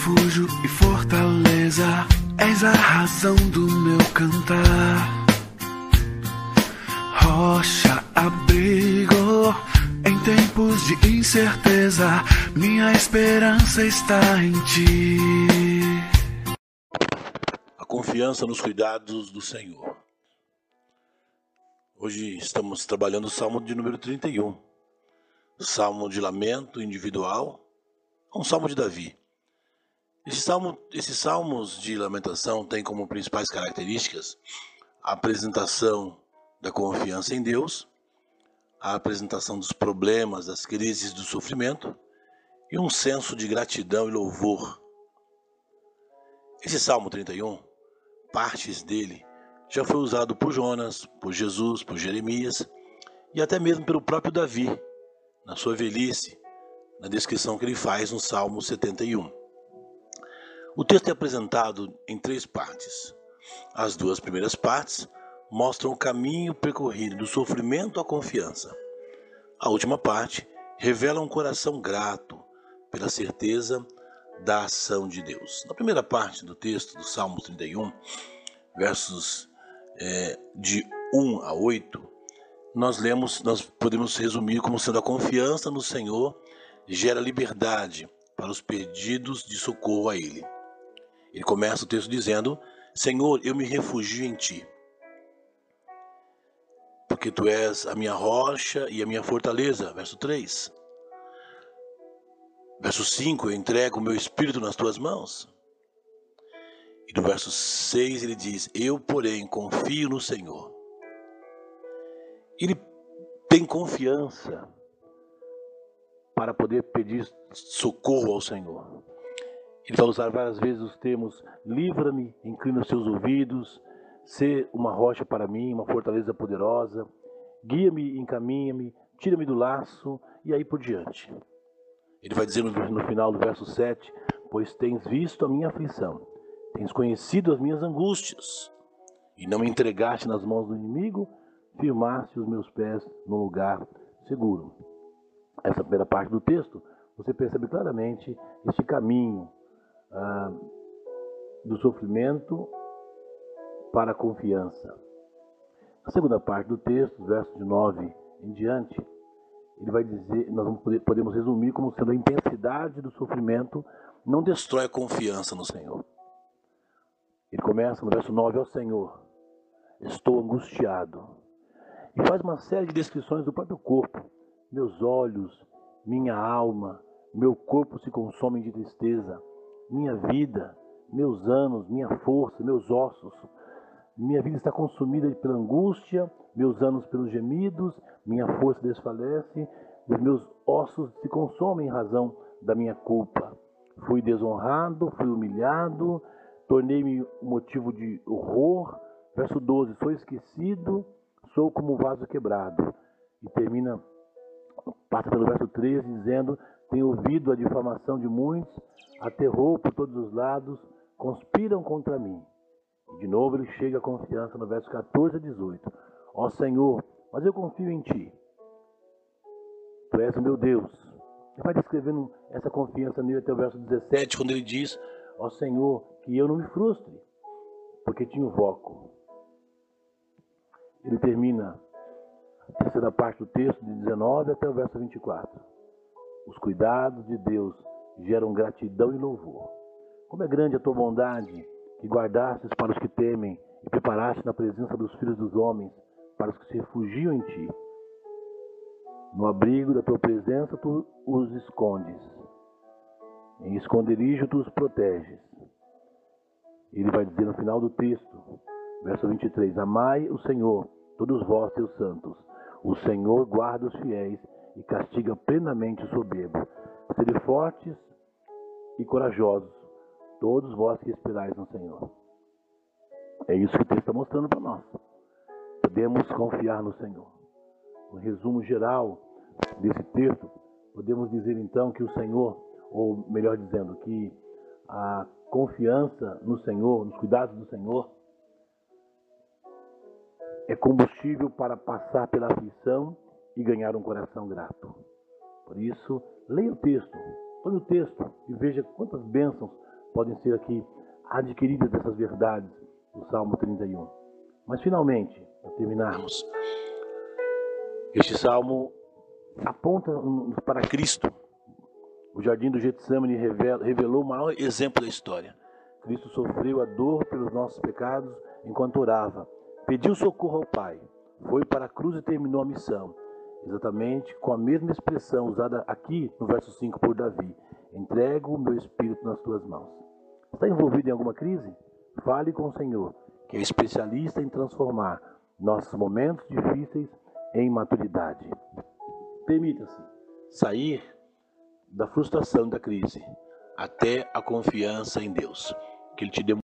refúgio e fortaleza, és a razão do meu cantar. Rocha, abrigo, em tempos de incerteza, minha esperança está em ti. A confiança nos cuidados do Senhor. Hoje estamos trabalhando o Salmo de número 31. Salmo de lamento individual, um salmo de Davi. Esse salmo, esses salmos de lamentação têm como principais características a apresentação da confiança em Deus, a apresentação dos problemas, das crises, do sofrimento e um senso de gratidão e louvor. Esse Salmo 31, partes dele, já foi usado por Jonas, por Jesus, por Jeremias e até mesmo pelo próprio Davi, na sua velhice, na descrição que ele faz no Salmo 71. O texto é apresentado em três partes. As duas primeiras partes mostram o caminho percorrido do sofrimento à confiança. A última parte revela um coração grato pela certeza da ação de Deus. Na primeira parte do texto do Salmo 31, versos é, de 1 a 8, nós lemos, nós podemos resumir como sendo a confiança no Senhor gera liberdade para os pedidos de socorro a Ele. Ele começa o texto dizendo: Senhor, eu me refugio em Ti, porque Tu és a minha rocha e a minha fortaleza. Verso 3. Verso 5: Eu entrego o meu espírito nas Tuas mãos. E no verso 6 ele diz: Eu, porém, confio no Senhor. Ele tem confiança para poder pedir socorro ao Senhor. Ele vai usar várias vezes os termos: livra-me, inclina os seus ouvidos, ser uma rocha para mim, uma fortaleza poderosa, guia-me, encaminha-me, tira-me do laço e aí por diante. Ele vai dizer no, final do verso 7: Pois tens visto a minha aflição, tens conhecido as minhas angústias, e não me entregaste nas mãos do inimigo, firmaste os meus pés no lugar seguro. Essa primeira parte do texto, você percebe claramente este caminho ah, do sofrimento para a confiança. Na segunda parte do texto, verso de 9 em diante, ele vai dizer, nós podemos resumir como sendo a intensidade do sofrimento não destrói a confiança no Senhor. Ele começa no verso 9 ao Senhor, estou angustiado. E faz uma série de descrições do próprio corpo. Meus olhos, minha alma, meu corpo se consomem de tristeza minha vida, meus anos, minha força, meus ossos. Minha vida está consumida pela angústia, meus anos pelos gemidos, minha força desfalece, os meus ossos se consomem em razão da minha culpa. Fui desonrado, fui humilhado, tornei-me motivo de horror. Verso 12: Sou esquecido, sou como um vaso quebrado. E termina, passa pelo verso 13, dizendo: Tenho ouvido a difamação de muitos, aterrou por todos os lados, conspiram contra mim. E de novo ele chega à confiança no verso 14 a 18. Ó Senhor, mas eu confio em Ti. Tu és o meu Deus. Ele vai descrevendo essa confiança nele até o verso 17, quando ele diz, ó Senhor, que eu não me frustre, porque te invoco. Ele termina a terceira parte do texto, de 19 até o verso 24. Os cuidados de Deus geram gratidão e louvor. Como é grande a tua bondade, que guardastes para os que temem e preparaste na presença dos filhos dos homens, para os que se refugiam em ti. No abrigo da tua presença tu os escondes, em esconderijo tu os proteges. Ele vai dizer no final do texto, verso 23, Amai o Senhor, todos vós, teus santos. O Senhor guarda os fiéis e castiga plenamente o soberbo. Sede fortes e corajosos, todos vós que esperais no Senhor. É isso que o texto está mostrando para nós. Podemos confiar no Senhor. Um resumo geral desse texto, podemos dizer então que o Senhor, ou melhor dizendo, que a confiança no Senhor, nos cuidados do Senhor, é combustível para passar pela aflição e ganhar um coração grato. Por isso, leia o texto, Olhe o texto e veja quantas bênçãos podem ser aqui adquiridas dessas verdades do Salmo 31. Mas finalmente, para terminarmos, este salmo aponta para Cristo. O jardim do Getsemane revelou o maior exemplo da história. Cristo sofreu a dor pelos nossos pecados enquanto orava. Pediu socorro ao Pai. Foi para a cruz e terminou a missão. Exatamente com a mesma expressão usada aqui no verso 5 por Davi. Entrego o meu espírito nas tuas mãos. Está envolvido em alguma crise? Fale com o Senhor, que é especialista em transformar nossos momentos difíceis em maturidade. Permita-se sair da frustração da crise até a confiança em Deus. Que Ele te dê